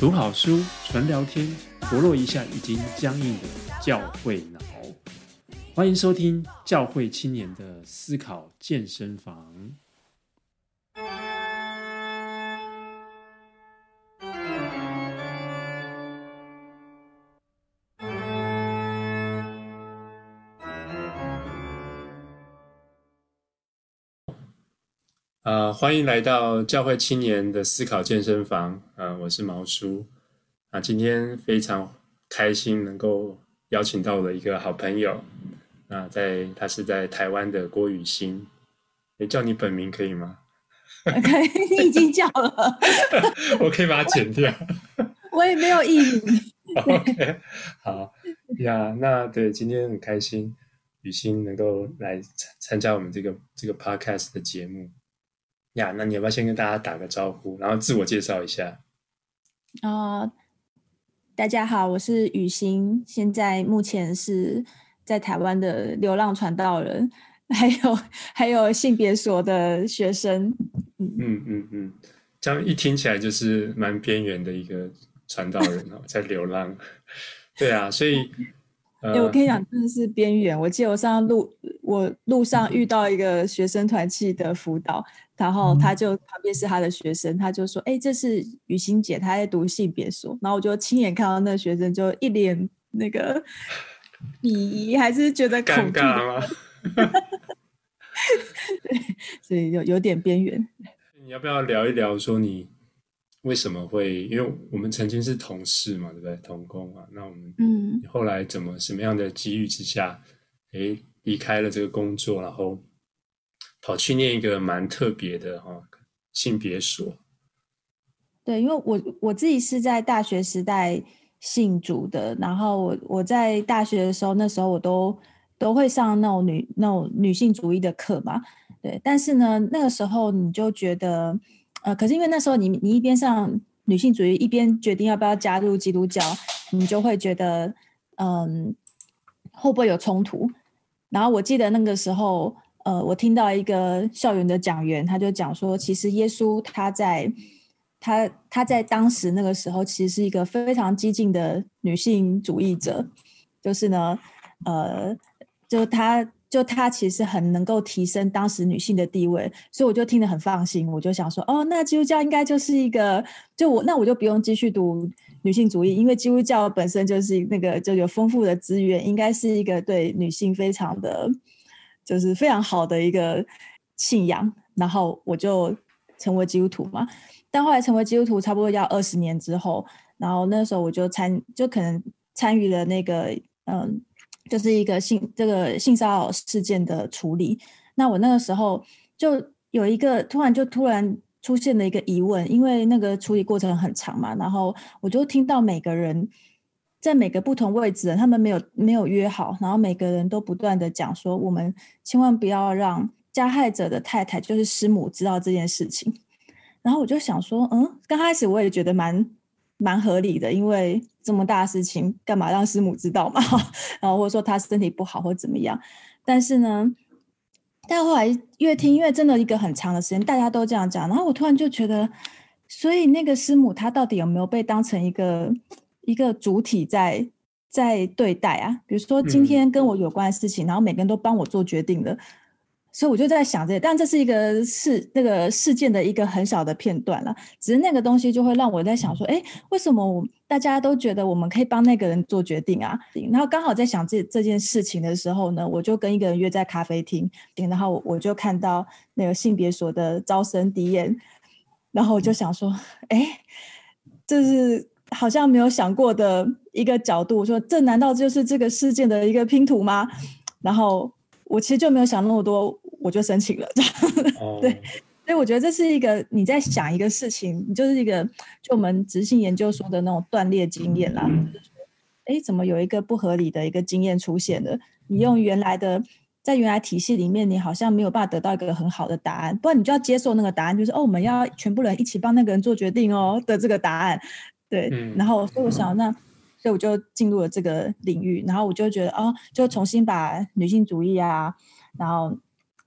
读好书，纯聊天，活络一下已经僵硬的教会脑。欢迎收听教会青年的思考健身房。呃，欢迎来到教会青年的思考健身房。呃，我是毛叔。啊，今天非常开心能够邀请到了一个好朋友。啊，在他是在台湾的郭雨欣。诶，叫你本名可以吗？可以，你已经叫了。我可以把它剪掉。我也没有意名。OK，好呀。那对，今天很开心，雨欣能够来参加我们这个这个 Podcast 的节目。呀，那你要不要先跟大家打个招呼，然后自我介绍一下？啊、呃，大家好，我是雨欣，现在目前是在台湾的流浪传道人，还有还有性别所的学生。嗯嗯嗯嗯，这样一听起来就是蛮边缘的一个传道人哦，在流浪。对啊，所以。欸、我跟你讲，真的是边缘。我记得我上路，我路上遇到一个学生团契的辅导，然后他就旁边是他的学生，他就说：“哎、欸，这是雨欣姐，她在读性别所。”然后我就亲眼看到那个学生就一脸那个 鄙夷，还是觉得恐惧吗？对，所以有有点边缘。你要不要聊一聊说你？为什么会？因为我们曾经是同事嘛，对不对？同工啊，那我们嗯，后来怎么什么样的机遇之下，哎，离开了这个工作，然后跑去念一个蛮特别的哈、哦、性别所。对，因为我我自己是在大学时代信主的，然后我我在大学的时候，那时候我都都会上那种女那种女性主义的课嘛，对。但是呢，那个时候你就觉得。呃，可是因为那时候你你一边上女性主义，一边决定要不要加入基督教，你就会觉得，嗯，会不会有冲突？然后我记得那个时候，呃，我听到一个校园的讲员，他就讲说，其实耶稣他在他他在当时那个时候，其实是一个非常激进的女性主义者，就是呢，呃，就他。就他其实很能够提升当时女性的地位，所以我就听得很放心。我就想说，哦，那基督教应该就是一个，就我那我就不用继续读女性主义，因为基督教本身就是那个就有丰富的资源，应该是一个对女性非常的，就是非常好的一个信仰。然后我就成为基督徒嘛。但后来成为基督徒差不多要二十年之后，然后那时候我就参就可能参与了那个嗯。就是一个性这个性骚扰事件的处理，那我那个时候就有一个突然就突然出现了一个疑问，因为那个处理过程很长嘛，然后我就听到每个人在每个不同位置，他们没有没有约好，然后每个人都不断的讲说，我们千万不要让加害者的太太就是师母知道这件事情，然后我就想说，嗯，刚开始我也觉得蛮。蛮合理的，因为这么大的事情，干嘛让师母知道嘛？然后或者说他身体不好或怎么样？但是呢，但后来越听，因为真的一个很长的时间，大家都这样讲，然后我突然就觉得，所以那个师母她到底有没有被当成一个一个主体在在对待啊？比如说今天跟我有关的事情，嗯、然后每个人都帮我做决定的。所以我就在想这，但这是一个事那个事件的一个很小的片段了。只是那个东西就会让我在想说，哎，为什么我大家都觉得我们可以帮那个人做决定啊？然后刚好在想这这件事情的时候呢，我就跟一个人约在咖啡厅，然后我就看到那个性别所的招生敌人，然后我就想说，哎，这是好像没有想过的一个角度，说这难道就是这个事件的一个拼图吗？然后我其实就没有想那么多。我就申请了，oh. 对，所以我觉得这是一个你在想一个事情，你就是一个就我们执行研究说的那种断裂经验啦。哎、就是，怎么有一个不合理的一个经验出现了？你用原来的在原来体系里面，你好像没有办法得到一个很好的答案，不然你就要接受那个答案，就是哦，我们要全部人一起帮那个人做决定哦的这个答案。对，嗯、然后所以我想，那所以我就进入了这个领域，然后我就觉得哦，就重新把女性主义啊，然后。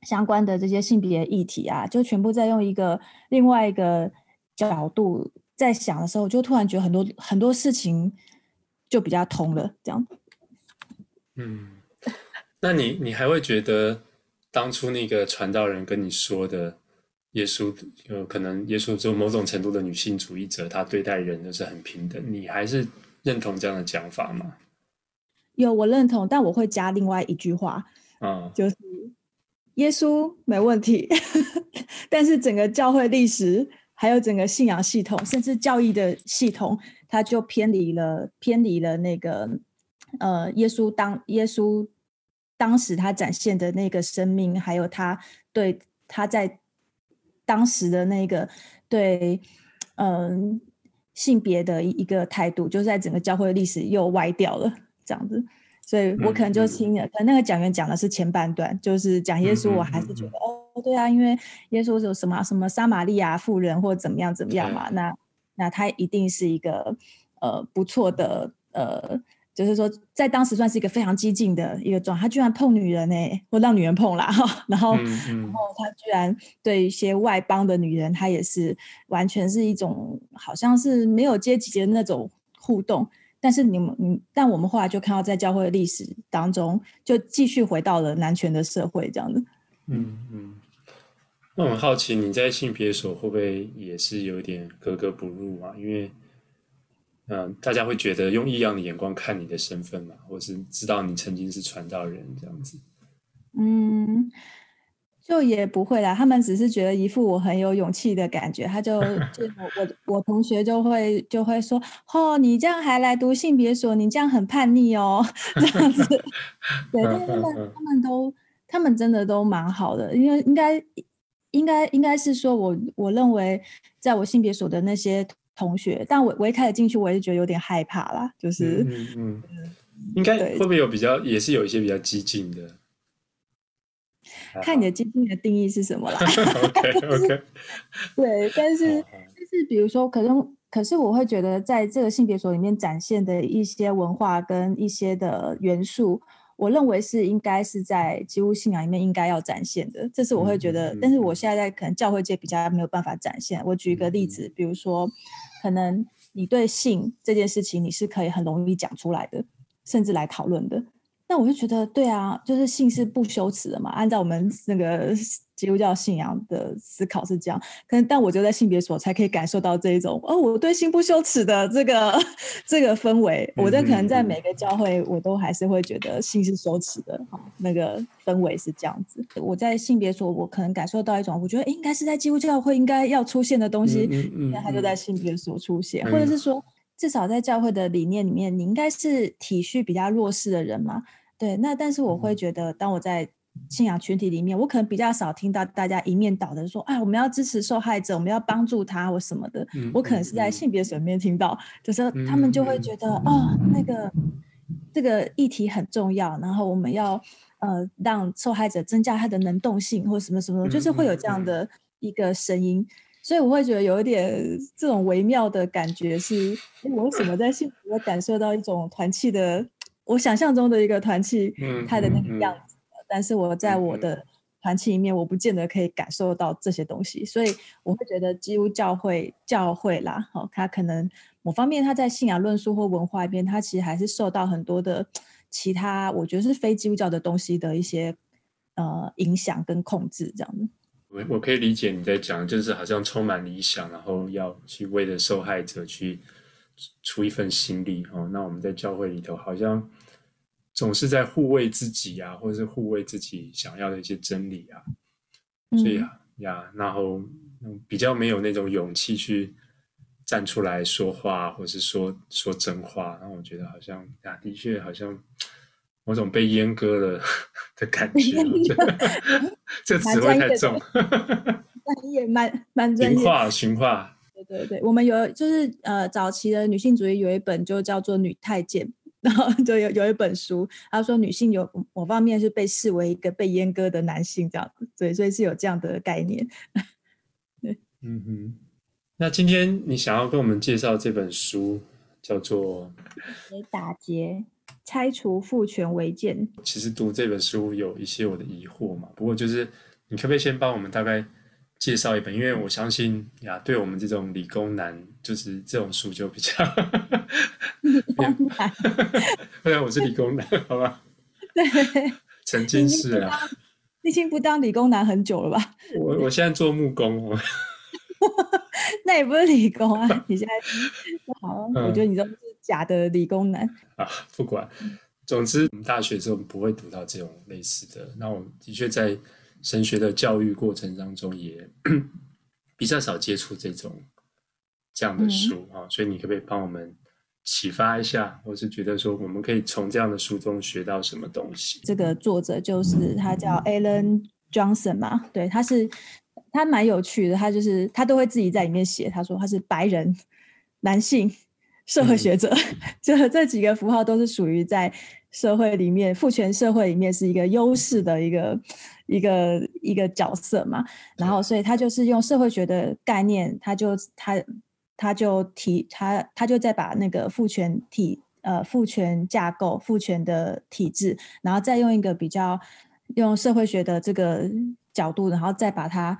相关的这些性别议题啊，就全部再用一个另外一个角度在想的时候，就突然觉得很多很多事情就比较通了，这样。嗯，那你你还会觉得当初那个传道人跟你说的耶稣有可能耶稣就某种程度的女性主义者，他对待人都是很平等，你还是认同这样的讲法吗？有，我认同，但我会加另外一句话，嗯，就是耶稣没问题，但是整个教会历史，还有整个信仰系统，甚至教义的系统，它就偏离了，偏离了那个。呃，耶稣当耶稣当时他展现的那个生命，还有他对他在当时的那个对嗯、呃、性别的一个态度，就是在整个教会历史又歪掉了这样子，所以我可能就听了，可能那个讲员讲的是前半段，就是讲耶稣，我还是觉得、哦，对啊，因为耶稣有什么什么撒玛利亚妇人或怎么样怎么样嘛，嗯、那那他一定是一个呃不错的呃。就是说，在当时算是一个非常激进的一个状态，他居然碰女人呢、欸，或让女人碰啦，然后，嗯嗯、然后他居然对一些外邦的女人，他也是完全是一种好像是没有阶级的那种互动。但是你们，你，但我们后来就看到，在教会历史当中，就继续回到了男权的社会这样子。嗯嗯。那我很好奇，你在性别所会不会也是有点格格不入啊？因为嗯，大家会觉得用异样的眼光看你的身份嘛，或是知道你曾经是传道人这样子。嗯，就也不会啦，他们只是觉得一副我很有勇气的感觉。他就 就我我我同学就会就会说，哦，你这样还来读性别所，你这样很叛逆哦，这样子。对，但是他们他们都他们真的都蛮好的，因为应该应该应该是说我我认为在我性别所的那些。同学，但我我一开始进去，我也是觉得有点害怕啦，就是嗯嗯，嗯，应该会不会有比较，也是有一些比较激进的，看你的激进的定义是什么啦。OK OK，对，但是就是比如说，可能可是我会觉得，在这个性别所里面展现的一些文化跟一些的元素。我认为是应该是在基督信仰里面应该要展现的，这是我会觉得。嗯嗯、但是我现在在可能教会界比较没有办法展现。我举一个例子，嗯、比如说，可能你对性这件事情你是可以很容易讲出来的，甚至来讨论的。那我就觉得，对啊，就是性是不羞耻的嘛。按照我们那个基督教信仰的思考是这样，可能但我就在性别所才可以感受到这一种哦，我对性不羞耻的这个 这个氛围。我在可能在每个教会，我都还是会觉得性是羞耻的。哈，那个氛围是这样子。我在性别所，我可能感受到一种，我觉得应该是在基督教会应该要出现的东西，那、嗯嗯嗯、它就在性别所出现，嗯、或者是说。至少在教会的理念里面，你应该是体恤比较弱势的人嘛？对，那但是我会觉得，当我在信仰群体里面，我可能比较少听到大家一面倒的说，哎，我们要支持受害者，我们要帮助他或什么的。嗯、我可能是在性别层面听到，嗯、就是他们就会觉得，嗯、哦，那个这个议题很重要，然后我们要呃让受害者增加他的能动性或什么什么，就是会有这样的一个声音。所以我会觉得有一点这种微妙的感觉是，是我为什么在幸福的感受到一种团契的，我想象中的一个团契，它的那个样子，嗯嗯嗯、但是我在我的团契里面，我不见得可以感受到这些东西，所以我会觉得基督教会教会啦，哦，它可能某方面它在信仰论述或文化里边，它其实还是受到很多的其他，我觉得是非基督教的东西的一些呃影响跟控制，这样子。我我可以理解你在讲，就是好像充满理想，然后要去为了受害者去出一份心力哦。那我们在教会里头，好像总是在护卫自己啊，或者是护卫自己想要的一些真理啊。所以啊呀，然后比较没有那种勇气去站出来说话，或是说说真话。然后我觉得好像呀，的确好像。某种被阉割了 的感觉，这 词汇太重。专业，蛮蛮专业。驯化，驯化。对对对，我们有就是呃，早期的女性主义有一本就叫做《女太监》，然后就有有一本书，他说女性有某方面是被视为一个被阉割的男性这样子，对，所以是有这样的概念。对，嗯哼。那今天你想要跟我们介绍这本书，叫做《给打结》。拆除父权违建。其实读这本书有一些我的疑惑嘛，不过就是你可不可以先帮我们大概介绍一本，因为我相信呀，对我们这种理工男，就是这种书就比较理工男。对啊，我是理工男，好吧？对，曾经是啊。你已经不当理工男很久了吧？我我现在做木工哦。那也不是理工啊，你现在好，我觉得你都是假的理工男啊。不管，总之我们大学的时候不会读到这种类似的。那我的确在。神学的教育过程当中，也比较少接触这种这样的书啊，嗯、所以你可不可以帮我们启发一下，或是觉得说我们可以从这样的书中学到什么东西？这个作者就是他叫 Alan Johnson 嘛，对，他是他蛮有趣的，他就是他都会自己在里面写，他说他是白人男性社会学者，就、嗯、这几个符号都是属于在社会里面父权社会里面是一个优势的一个。一个一个角色嘛，然后所以他就是用社会学的概念，他就他他就提他他就在把那个父权体呃父权架构父权的体制，然后再用一个比较用社会学的这个角度，然后再把它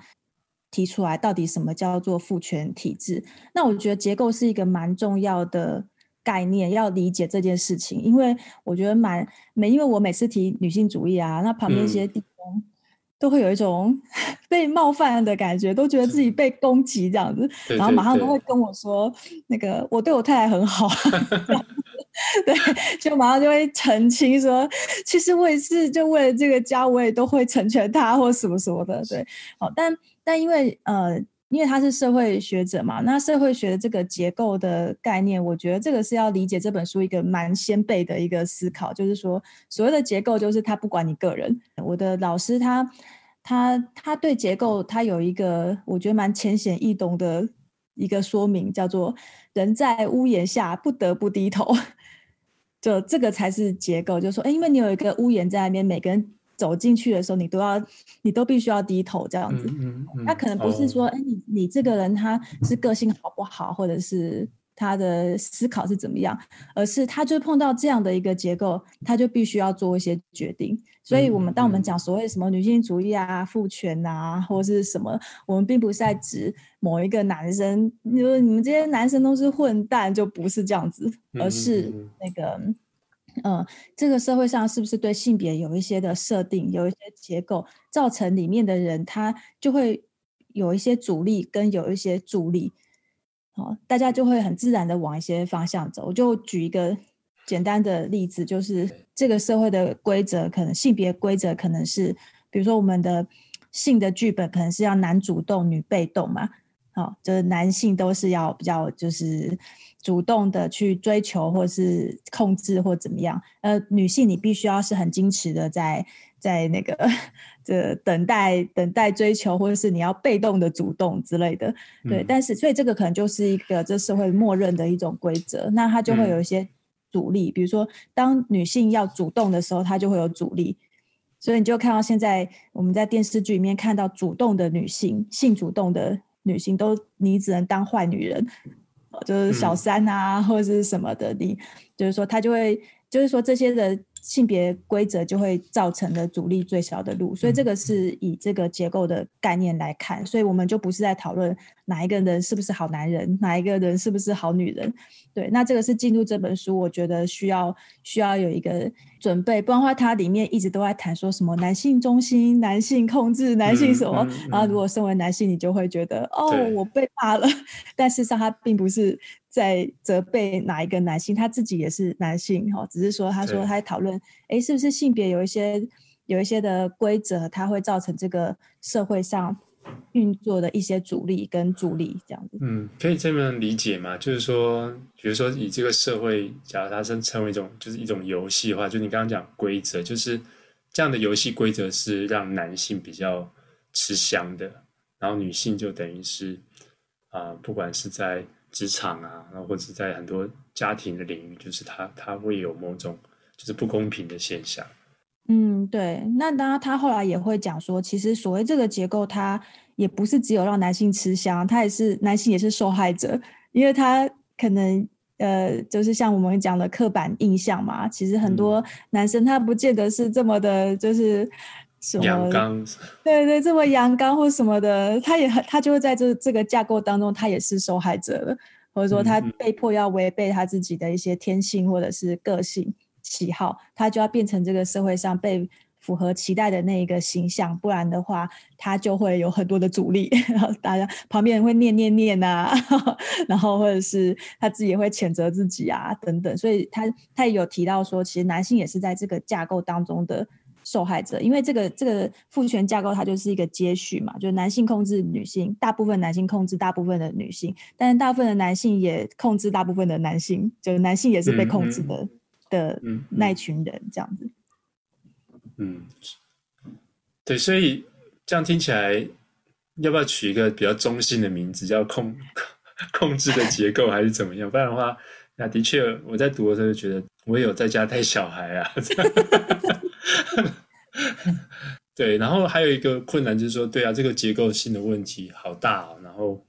提出来，到底什么叫做父权体制？那我觉得结构是一个蛮重要的概念，要理解这件事情，因为我觉得蛮每，因为我每次提女性主义啊，那旁边一些地方。嗯都会有一种 被冒犯的感觉，都觉得自己被攻击这样子，对对对，然后马上都会跟我说：“那个我对我太太很好。” 对，就马上就会澄清说：“其实我也是，就为了这个家，我也都会成全他或什么什么的。”对，好，但但因为呃。因为他是社会学者嘛，那社会学的这个结构的概念，我觉得这个是要理解这本书一个蛮先辈的一个思考，就是说所谓的结构，就是他不管你个人。我的老师他他他对结构他有一个我觉得蛮浅显易懂的一个说明，叫做人在屋檐下不得不低头，就这个才是结构，就是说，哎，因为你有一个屋檐在那边，每个人。走进去的时候，你都要，你都必须要低头这样子。嗯嗯嗯、那可能不是说，哎、哦，你你这个人他是个性好不好，或者是他的思考是怎么样，而是他就碰到这样的一个结构，他就必须要做一些决定。所以，我们当我们讲所谓什么女性主义啊、父权啊，或者是什么，我们并不是在指某一个男生，你说你们这些男生都是混蛋，就不是这样子，而是那个。嗯，这个社会上是不是对性别有一些的设定，有一些结构，造成里面的人他就会有一些阻力跟有一些助力，好，大家就会很自然的往一些方向走。我就举一个简单的例子，就是这个社会的规则，可能性别规则可能是，比如说我们的性的剧本可能是要男主动，女被动嘛，好，就是男性都是要比较就是。主动的去追求，或是控制，或怎么样？呃，女性你必须要是很矜持的在，在在那个这等待、等待追求，或者是你要被动的主动之类的。对，嗯、但是所以这个可能就是一个这社会默认的一种规则，那它就会有一些阻力。嗯、比如说，当女性要主动的时候，她就会有阻力。所以你就看到现在我们在电视剧里面看到主动的女性、性主动的女性，都你只能当坏女人。就是小三啊，或者是什么的，你就是说他就会，就是说这些的性别规则就会造成的阻力最小的路，所以这个是以这个结构的概念来看，所以我们就不是在讨论哪一个人是不是好男人，哪一个人是不是好女人，对，那这个是进入这本书，我觉得需要需要有一个准备，不然的话它里面一直都在谈说什么男性中心、男性控制、男性什么，嗯嗯嗯、然后如果身为男性，你就会觉得哦，我被骂了，但事实上它并不是。在责备哪一个男性，他自己也是男性哈，只是说他说他在讨论，哎，是不是性别有一些有一些的规则，它会造成这个社会上运作的一些阻力跟助力这样子。嗯，可以这么理解吗？就是说，比如说以这个社会，假如它是称为一种就是一种游戏的话，就你刚刚讲规则，就是这样的游戏规则是让男性比较吃香的，然后女性就等于是啊、呃，不管是在。职场啊，然后或者在很多家庭的领域，就是他他会有某种就是不公平的现象。嗯，对。那当然，他后来也会讲说，其实所谓这个结构，它也不是只有让男性吃香，他也是男性也是受害者，因为他可能呃，就是像我们讲的刻板印象嘛。其实很多男生他不见得是这么的，就是什么阳刚，对对，这么阳刚或什么的，他也很，他就会在这这个架构当中，他也是受害者了，或者说他被迫要违背他自己的一些天性或者是个性喜好，他就要变成这个社会上被符合期待的那一个形象，不然的话，他就会有很多的阻力，然后大家旁边人会念念念啊，然后或者是他自己也会谴责自己啊，等等。所以他他也有提到说，其实男性也是在这个架构当中的受害者，因为这个这个父权架构它就是一个接续嘛，就是男性控制女性，大部分男性控制大部分的女性，但是大部分的男性也控制大部分的男性，就是男性也是被控制的、嗯嗯、的那一群人这样子。嗯，对，所以这样听起来，要不要取一个比较中性的名字，叫控控制的结构，还是怎么样？不然的话，那的确我在读的时候就觉得，我也有在家带小孩啊。对，然后还有一个困难就是说，对啊，这个结构性的问题好大哦。然后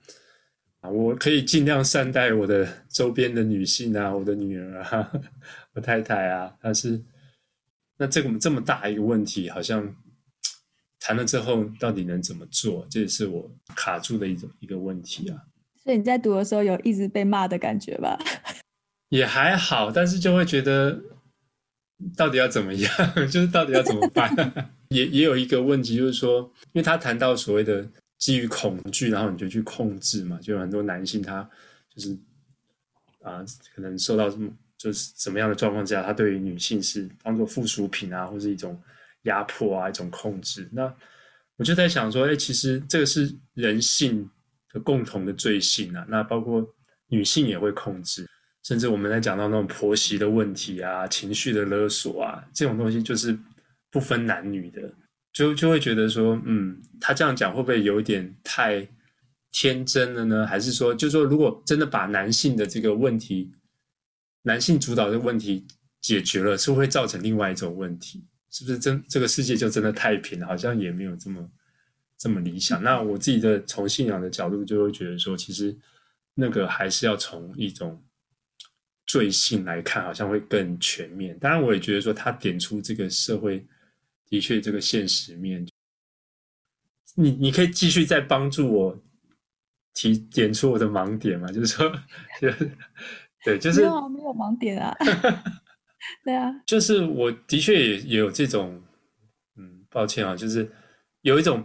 啊，我可以尽量善待我的周边的女性啊，我的女儿啊，我太太啊，但是。那这个这么大一个问题，好像谈了之后，到底能怎么做？这也是我卡住的一种一个问题啊。所以你在读的时候有一直被骂的感觉吧？也还好，但是就会觉得到底要怎么样？就是到底要怎么办？也也有一个问题，就是说，因为他谈到所谓的基于恐惧，然后你就去控制嘛，就有很多男性他就是啊，可能受到这么。就是什么样的状况之下，他对于女性是当做附属品啊，或是一种压迫啊，一种控制。那我就在想说，哎，其实这个是人性的共同的罪性啊。那包括女性也会控制，甚至我们在讲到那种婆媳的问题啊，情绪的勒索啊，这种东西就是不分男女的，就就会觉得说，嗯，他这样讲会不会有一点太天真了呢？还是说，就说，如果真的把男性的这个问题，男性主导的问题解决了，是会造成另外一种问题？是不是真这个世界就真的太平了？好像也没有这么这么理想。那我自己的从信仰的角度，就会觉得说，其实那个还是要从一种罪性来看，好像会更全面。当然，我也觉得说，他点出这个社会的确这个现实面，你你可以继续再帮助我提点出我的盲点嘛？就是说，就是。对，就是没有啊，没有盲点啊。对啊，就是我的确也也有这种，嗯，抱歉啊，就是有一种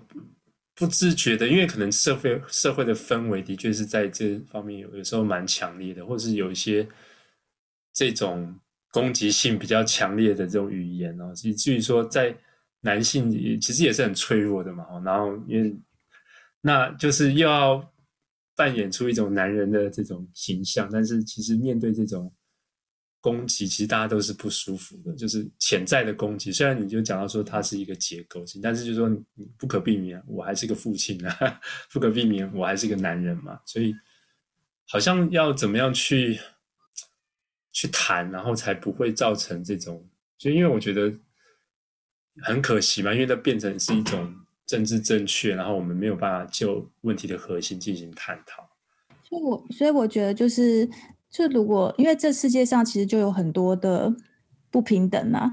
不自觉的，因为可能社会社会的氛围的确是在这方面有有时候蛮强烈的，或是有一些这种攻击性比较强烈的这种语言哦，以至于说在男性其实也是很脆弱的嘛，然后因为那就是又要。扮演出一种男人的这种形象，但是其实面对这种攻击，其实大家都是不舒服的，就是潜在的攻击。虽然你就讲到说它是一个结构性，但是就是说你不可避免，我还是个父亲啊，不可避免，我还是个男人嘛。所以好像要怎么样去去谈，然后才不会造成这种，就因为我觉得很可惜嘛，因为它变成是一种。政治正确，然后我们没有办法就问题的核心进行探讨。所以我所以我觉得就是，就如果因为这世界上其实就有很多的不平等嘛，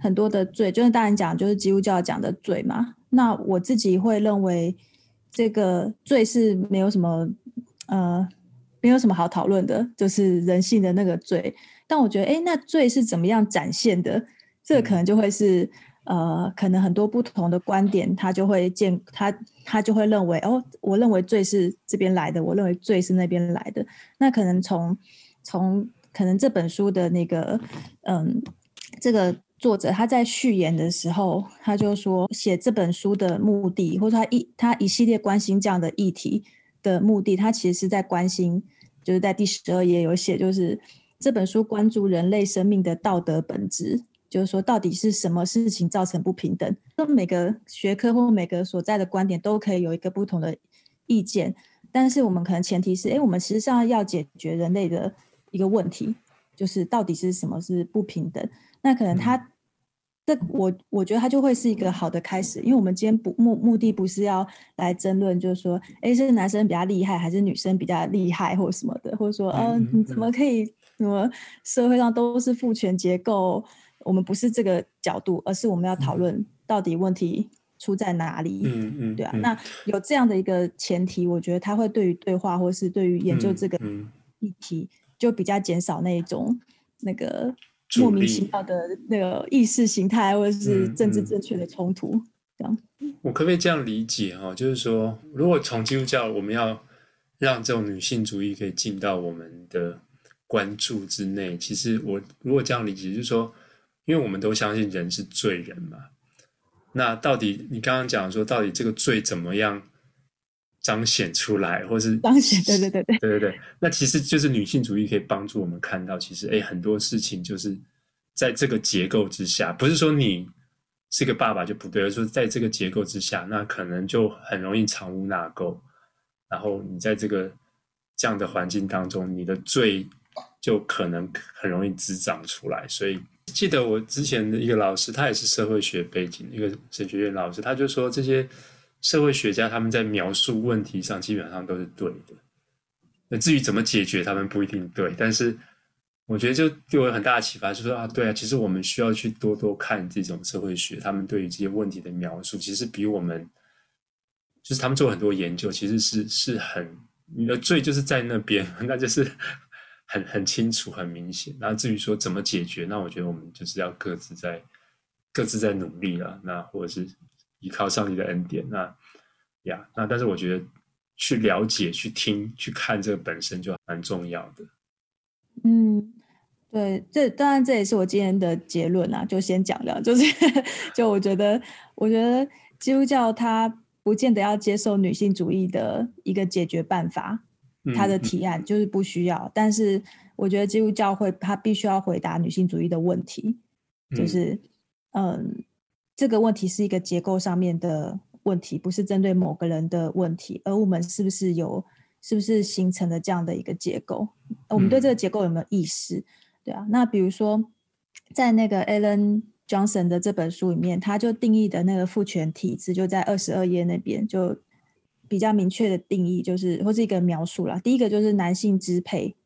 很多的罪，就是当然讲就是基督教讲的罪嘛。那我自己会认为这个罪是没有什么呃没有什么好讨论的，就是人性的那个罪。但我觉得，哎，那罪是怎么样展现的？这个可能就会是。嗯呃，可能很多不同的观点，他就会见他，他就会认为哦，我认为罪是这边来的，我认为罪是那边来的。那可能从从可能这本书的那个嗯，这个作者他在序言的时候，他就说写这本书的目的，或者他一他一系列关心这样的议题的目的，他其实是在关心，就是在第十二页有写，就是这本书关注人类生命的道德本质。就是说，到底是什么事情造成不平等？那每个学科或每个所在的观点都可以有一个不同的意见，但是我们可能前提是，哎，我们实际上要解决人类的一个问题，就是到底是什么是不平等？那可能他，这我我觉得它就会是一个好的开始，因为我们今天不目目的不是要来争论，就是说，哎，是男生比较厉害还是女生比较厉害，或者什么的，或者说，嗯、呃，你怎么可以，什么社会上都是父权结构？我们不是这个角度，而是我们要讨论到底问题出在哪里。嗯嗯，对啊。那有这样的一个前提，我觉得他会对于对话，或是对于研究这个议题，就比较减少那一种那个莫名其妙的那个意识形态或者是政治正确的冲突。这样，我可不可以这样理解哈？就是说，如果从基督教，我们要让这种女性主义可以进到我们的关注之内，其实我如果这样理解，就是说，因为我们都相信人是罪人嘛，那到底你刚刚讲说，到底这个罪怎么样彰显出来，或是彰显？对对对对对对对，那其实就是女性主义可以帮助我们看到，其实哎，很多事情就是在这个结构之下，不是说你是个爸爸就不对，而是说在这个结构之下，那可能就很容易藏污纳垢，然后你在这个这样的环境当中，你的罪。就可能很容易滋长出来，所以记得我之前的一个老师，他也是社会学背景，一个神学院老师，他就说这些社会学家他们在描述问题上基本上都是对的，那至于怎么解决，他们不一定对。但是我觉得就对我有很大的启发，就是说啊，对啊，其实我们需要去多多看这种社会学，他们对于这些问题的描述，其实比我们就是他们做很多研究，其实是是很你的罪就是在那边，那就是。很很清楚，很明显。那至于说怎么解决，那我觉得我们就是要各自在各自在努力了。那或者是依靠上帝的恩典。那呀，那但是我觉得去了解、去听、去看这个本身就蛮重要的。嗯，对，这当然这也是我今天的结论啊。就先讲了，就是 就我觉得，我觉得基督教它不见得要接受女性主义的一个解决办法。他的提案就是不需要，嗯、但是我觉得基督教会他必须要回答女性主义的问题，就是嗯，嗯，这个问题是一个结构上面的问题，不是针对某个人的问题，而我们是不是有，是不是形成了这样的一个结构？我们对这个结构有没有意识？对啊，那比如说在那个 Ellen Johnson 的这本书里面，他就定义的那个父权体制，就在二十二页那边就。比较明确的定义就是，或是一个描述啦。第一个就是男性支配，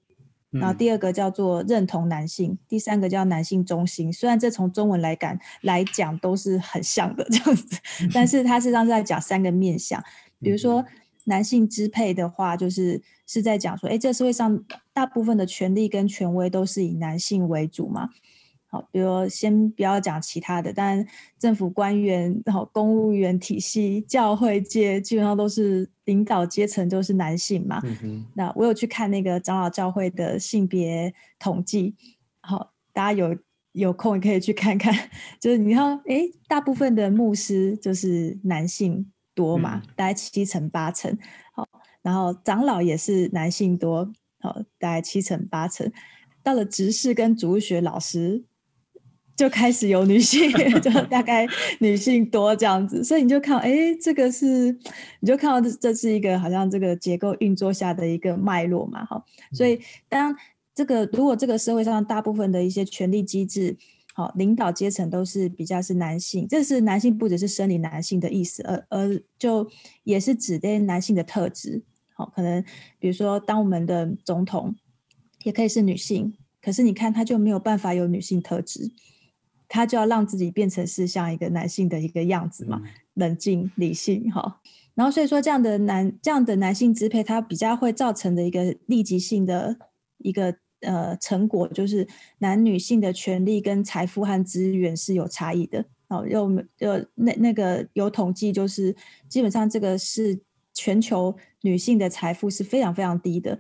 然后第二个叫做认同男性，嗯、第三个叫男性中心。虽然这从中文来讲来讲都是很像的这样子，但是它实际上是在讲三个面向。比如说男性支配的话，就是是在讲说，哎，这社会上大部分的权力跟权威都是以男性为主嘛。好，比如先不要讲其他的，但政府官员、然后公务员体系、教会界基本上都是领导阶层都是男性嘛。嗯、那我有去看那个长老教会的性别统计，好，大家有有空也可以去看看。就是你看，哎，大部分的牧师就是男性多嘛，嗯、大概七成八成。好，然后长老也是男性多，好，大概七成八成。到了执事跟主学老师。就开始有女性，就大概女性多这样子，所以你就看，哎，这个是，你就看到这这是一个好像这个结构运作下的一个脉络嘛，哈，所以当这个如果这个社会上大部分的一些权力机制，好，领导阶层都是比较是男性，这是男性不只是生理男性的意思，而而就也是指的男性的特质，好，可能比如说当我们的总统也可以是女性，可是你看他就没有办法有女性特质。他就要让自己变成是像一个男性的一个样子嘛，嗯、冷静理性哈。然后所以说这样的男这样的男性支配，它比较会造成的一个立即性的一个呃成果，就是男女性的权利跟财富和资源是有差异的。哦，又呃那那个有统计，就是基本上这个是全球女性的财富是非常非常低的。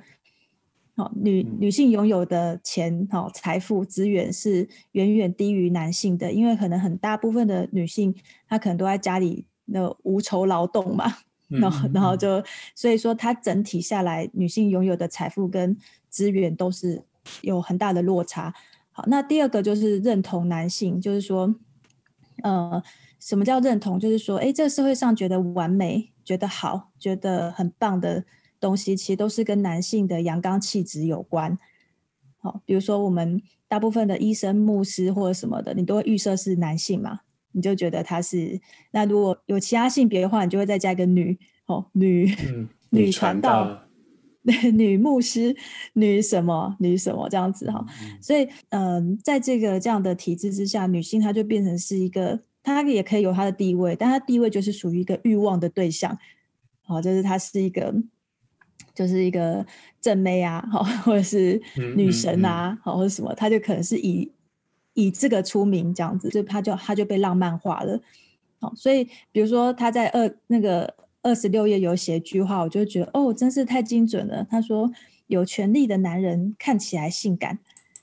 好，女女性拥有的钱、哦财富资源是远远低于男性的，因为可能很大部分的女性她可能都在家里那无酬劳动嘛，然后然后就所以说她整体下来女性拥有的财富跟资源都是有很大的落差。好，那第二个就是认同男性，就是说，呃，什么叫认同？就是说，哎，这个社会上觉得完美、觉得好、觉得很棒的。东西其实都是跟男性的阳刚气质有关，好，比如说我们大部分的医生、牧师或者什么的，你都会预设是男性嘛，你就觉得他是。那如果有其他性别的话，你就会再加一个女，哦，女，嗯、女传道，女牧师、女什么、女什么这样子哈。所以，嗯、呃，在这个这样的体制之下，女性她就变成是一个，她也可以有她的地位，但她地位就是属于一个欲望的对象，好，就是她是一个，就是一个正妹啊，好，或者是女神啊，好，或者什么，他就可能是以以这个出名这样子，就他就他就被浪漫化了。好，所以比如说他在二那个。二十六页有写一句话，我就觉得哦，真是太精准了。他说：“有权力的男人看起来性感，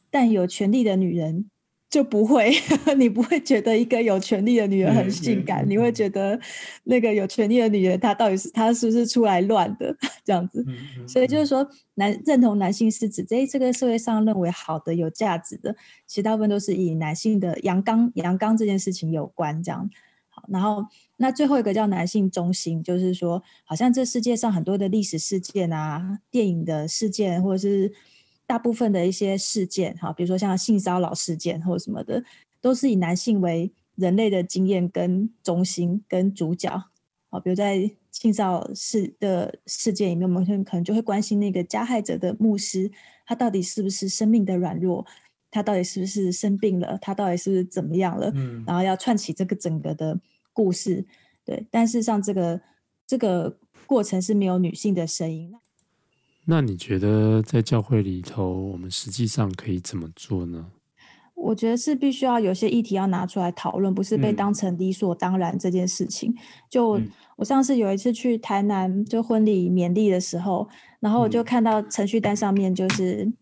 但有权力的女人就不会。你不会觉得一个有权利的女人很性感，你会觉得那个有权利的女人她到底是她是不是出来乱的这样子？所以就是说，男认同男性是指在这个社会上认为好的、有价值的，其实大部分都是以男性的阳刚、阳刚这件事情有关这样。好，然后。那最后一个叫男性中心，就是说，好像这世界上很多的历史事件啊、电影的事件，或者是大部分的一些事件，哈，比如说像性骚扰事件或什么的，都是以男性为人类的经验跟中心跟主角。好，比如在性骚扰事的事件里面，我们可能就会关心那个加害者的牧师，他到底是不是生命的软弱，他到底是不是生病了，他到底是不是怎么样了，嗯，然后要串起这个整个的。故事对，但是像这个这个过程是没有女性的声音。那你觉得在教会里头，我们实际上可以怎么做呢？我觉得是必须要有些议题要拿出来讨论，不是被当成理所当然这件事情。嗯、就我上次有一次去台南就婚礼勉励的时候，然后我就看到程序单上面就是、嗯、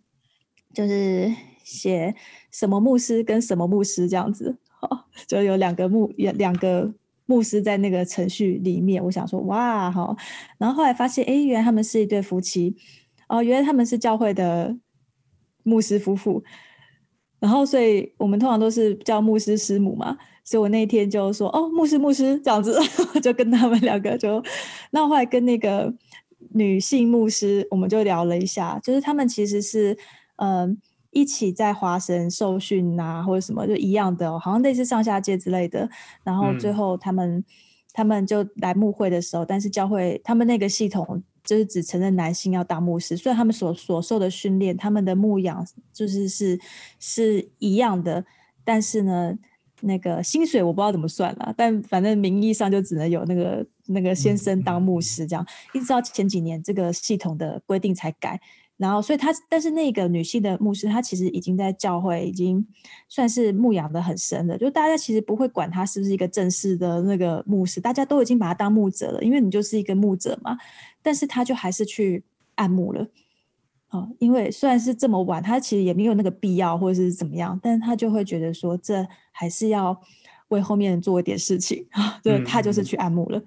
就是写什么牧师跟什么牧师这样子，就有两个牧两个。牧师在那个程序里面，我想说哇好，然后后来发现，哎，原来他们是一对夫妻，哦，原来他们是教会的牧师夫妇，然后所以我们通常都是叫牧师师母嘛，所以我那天就说，哦，牧师牧师这样子，就跟他们两个就，那后来跟那个女性牧师，我们就聊了一下，就是他们其实是，嗯、一起在华神受训啊，或者什么就一样的，好像类似上下界之类的。然后最后他们、嗯、他们就来牧会的时候，但是教会他们那个系统就是只承认男性要当牧师，所以他们所所受的训练，他们的牧养就是是是一样的。但是呢，那个薪水我不知道怎么算了，但反正名义上就只能有那个那个先生当牧师这样，一直到前几年这个系统的规定才改。然后，所以她，但是那个女性的牧师，她其实已经在教会已经算是牧养的很深了。就大家其实不会管她是不是一个正式的那个牧师，大家都已经把她当牧者了，因为你就是一个牧者嘛。但是她就还是去按牧了，哦，因为虽然是这么晚，她其实也没有那个必要或者是怎么样，但是她就会觉得说，这还是要为后面做一点事情啊。对，她就是去按牧了。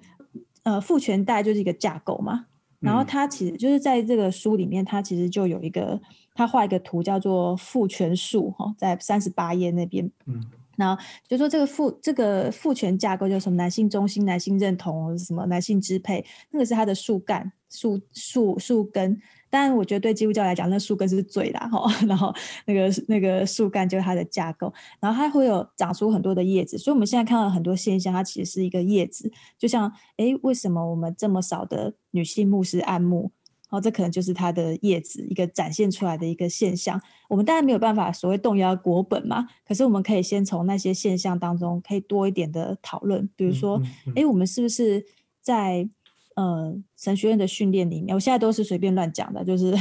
呃，父权带就是一个架构嘛。然后他其实就是在这个书里面，他其实就有一个，他画一个图叫做父权树哈，在三十八页那边。嗯，然后就说这个父这个父权架构，就是什么男性中心、男性认同、什么男性支配，那个是他的树干、树树树根。当然，我觉得对基督教来讲，那树根是最啦哈。然后那个那个树干就是它的架构，然后它会有长出很多的叶子。所以我们现在看到很多现象，它其实是一个叶子。就像哎，为什么我们这么少的女性牧师按牧？然后这可能就是它的叶子一个展现出来的一个现象。我们当然没有办法所谓动摇国本嘛，可是我们可以先从那些现象当中可以多一点的讨论，比如说，哎，我们是不是在呃，神学院的训练里面，我现在都是随便乱讲的，就是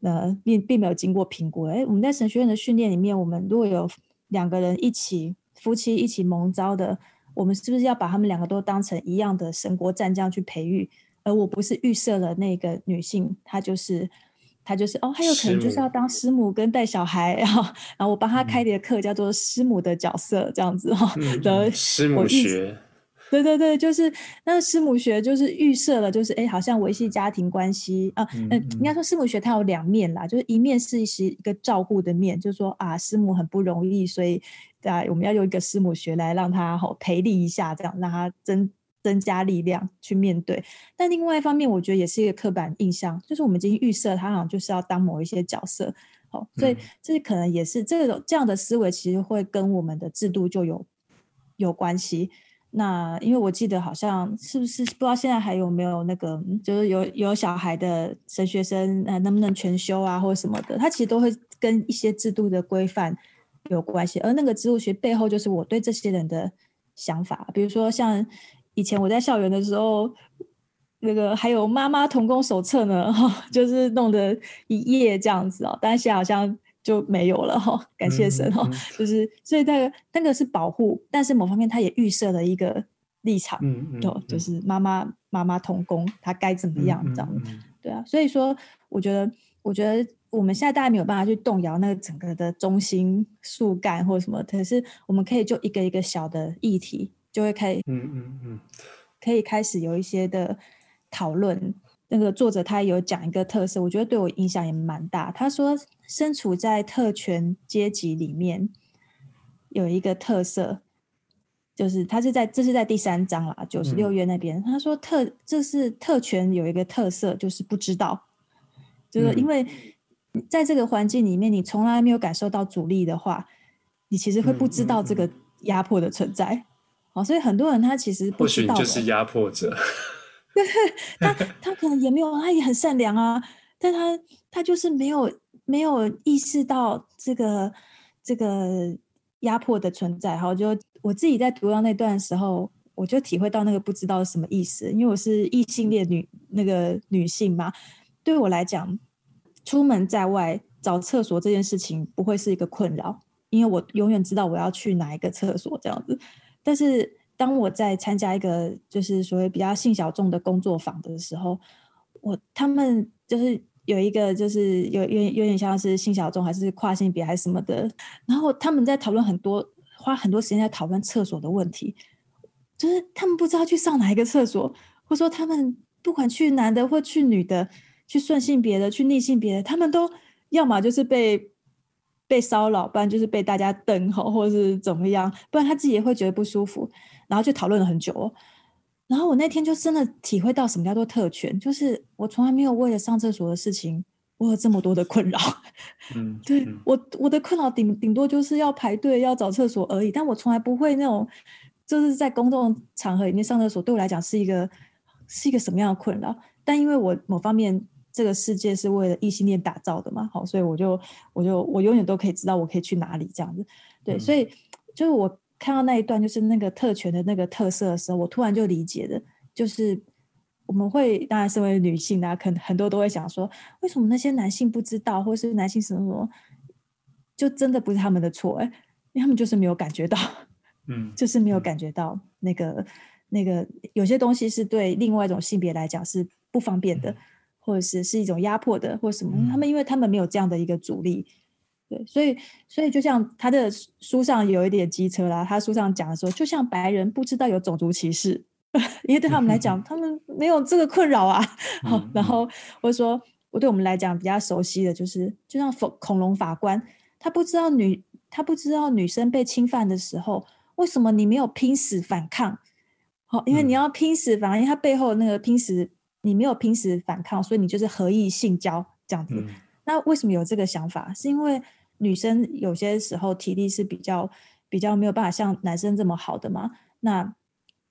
呃，并并没有经过评估。哎，我们在神学院的训练里面，我们如果有两个人一起夫妻一起蒙招的，我们是不是要把他们两个都当成一样的神国战将去培育？而我不是预设了那个女性，她就是她就是哦，还有可能就是要当师母跟带小孩，然后然后我帮她开的课叫做师母的角色，这样子哈，的、嗯、师母学。对对对，就是那师母学就是预设了，就是哎，好像维系家庭关系啊，嗯，应该说师母学它有两面啦，就是一面是是一个照顾的面，就是说啊，师母很不容易，所以啊，我们要用一个师母学来让他好培力一下，这样让他增增加力量去面对。但另外一方面，我觉得也是一个刻板印象，就是我们已经预设他好像就是要当某一些角色，好，所以这可能也是这种这样的思维，其实会跟我们的制度就有有关系。那因为我记得好像是不是不知道现在还有没有那个，就是有有小孩的神学生，呃，能不能全修啊，或者什么的，他其实都会跟一些制度的规范有关系。而那个制度学背后，就是我对这些人的想法。比如说像以前我在校园的时候，那个还有妈妈童工手册呢，哈，就是弄得一页这样子哦，但是现在好像。就没有了哈，感谢神哈，嗯嗯、就是所以那个那个是保护，但是某方面他也预设了一个立场，嗯就是妈妈妈妈同工，他该怎么样这样，对啊，所以说我觉得我觉得我们现在大家没有办法去动摇那个整个的中心树干或者什么，可是我们可以就一个一个小的议题就会开始，嗯嗯嗯，可以开始有一些的讨论。那个作者他有讲一个特色，我觉得对我影响也蛮大。他说，身处在特权阶级里面有一个特色，就是他是在这是在第三章啦，九十六页那边。嗯、他说特这是特权有一个特色，就是不知道，就是因为在这个环境里面，你从来没有感受到阻力的话，你其实会不知道这个压迫的存在。好，所以很多人他其实不知道，就是压迫者。对，他他可能也没有，他也很善良啊，但他他就是没有没有意识到这个这个压迫的存在。哈，就我自己在读到那段时候，我就体会到那个不知道是什么意思，因为我是异性恋女那个女性嘛，对我来讲，出门在外找厕所这件事情不会是一个困扰，因为我永远知道我要去哪一个厕所这样子，但是。当我在参加一个就是所谓比较性小众的工作坊的时候，我他们就是有一个就是有有有点像是性小众还是跨性别还是什么的，然后他们在讨论很多花很多时间在讨论厕所的问题，就是他们不知道去上哪一个厕所，或者说他们不管去男的或去女的，去顺性别的去逆性别的，他们都要么就是被。被骚扰，不然就是被大家瞪吼，或者是怎么样，不然他自己也会觉得不舒服，然后就讨论了很久。哦然后我那天就真的体会到什么叫做特权，就是我从来没有为了上厕所的事情，我有这么多的困扰。嗯，对我我的困扰顶顶多就是要排队要找厕所而已，但我从来不会那种就是在公众场合里面上厕所，对我来讲是一个是一个什么样的困扰？但因为我某方面。这个世界是为了异性恋打造的嘛？好，所以我就我就我永远都可以知道我可以去哪里这样子。对，嗯、所以就是我看到那一段就是那个特权的那个特色的时候，我突然就理解了，就是我们会当然身为女性啊，可能很多都会想说，为什么那些男性不知道，或是男性什么什么，就真的不是他们的错哎，因为他们就是没有感觉到，嗯，就是没有感觉到那个、嗯、那个有些东西是对另外一种性别来讲是不方便的。嗯或者是是一种压迫的，或什么？他们因为他们没有这样的一个阻力，对，所以所以就像他的书上有一点机车啦，他书上讲的时候，就像白人不知道有种族歧视，因为对他们来讲，他们没有这个困扰啊。好，然后或者说，我对我们来讲比较熟悉的就是，就像恐恐龙法官，他不知道女他不知道女生被侵犯的时候，为什么你没有拼死反抗？好，因为你要拼死反抗，因为他背后那个拼死。你没有拼死反抗，所以你就是合意性交这样子。嗯、那为什么有这个想法？是因为女生有些时候体力是比较比较没有办法像男生这么好的嘛？那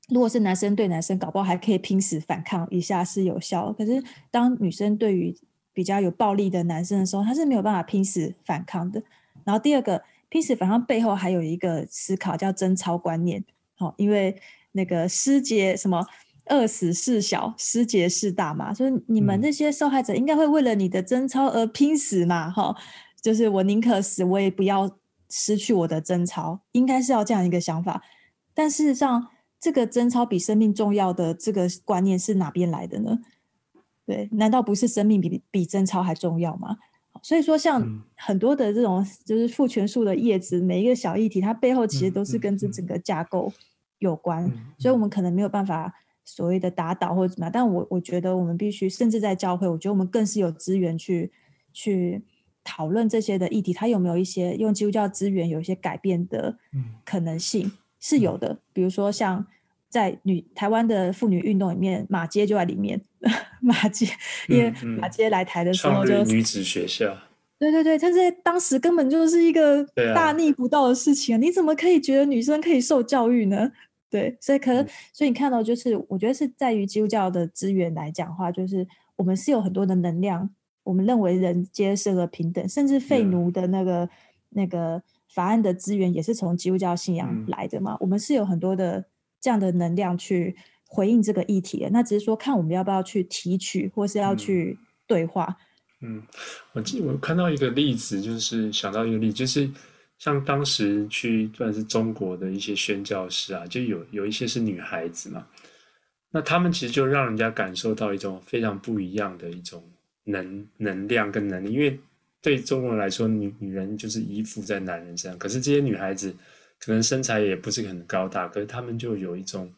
如果是男生对男生，搞不好还可以拼死反抗一下是有效。可是当女生对于比较有暴力的男生的时候，她是没有办法拼死反抗的。然后第二个拼死反抗背后还有一个思考叫贞操观念。好，因为那个师姐什么？二死事小，失节事大嘛。所以你们那些受害者应该会为了你的贞操而拼死嘛？哈、嗯，就是我宁可死，我也不要失去我的贞操，应该是要这样一个想法。但事实上，这个贞操比生命重要的这个观念是哪边来的呢？对，难道不是生命比比贞操还重要吗？所以说，像很多的这种就是父权术的叶子，每一个小议题，它背后其实都是跟这整个架构有关。所以我们可能没有办法。所谓的打倒或者怎么样，但我我觉得我们必须，甚至在教会，我觉得我们更是有资源去去讨论这些的议题。它有没有一些用基督教资源有一些改变的可能性？嗯、是有的。比如说像在女台湾的妇女运动里面，马街就在里面。马街，因为马街来台的时候就女子学校。对对对，但是当时根本就是一个大逆不道的事情啊！你怎么可以觉得女生可以受教育呢？对，所以可能，所以你看到就是，我觉得是在于基督教的资源来讲的话，就是我们是有很多的能量，我们认为人皆生而平等，甚至废奴的那个、嗯、那个法案的资源也是从基督教信仰来的嘛。嗯、我们是有很多的这样的能量去回应这个议题的，那只是说看我们要不要去提取，或是要去对话。嗯，我记我看到一个例子，就是想到一个例子，就是。像当时去算是中国的一些宣教师啊，就有有一些是女孩子嘛，那他们其实就让人家感受到一种非常不一样的一种能能量跟能力，因为对中国人来说，女女人就是依附在男人身上，可是这些女孩子可能身材也不是很高大，可是她们就有一种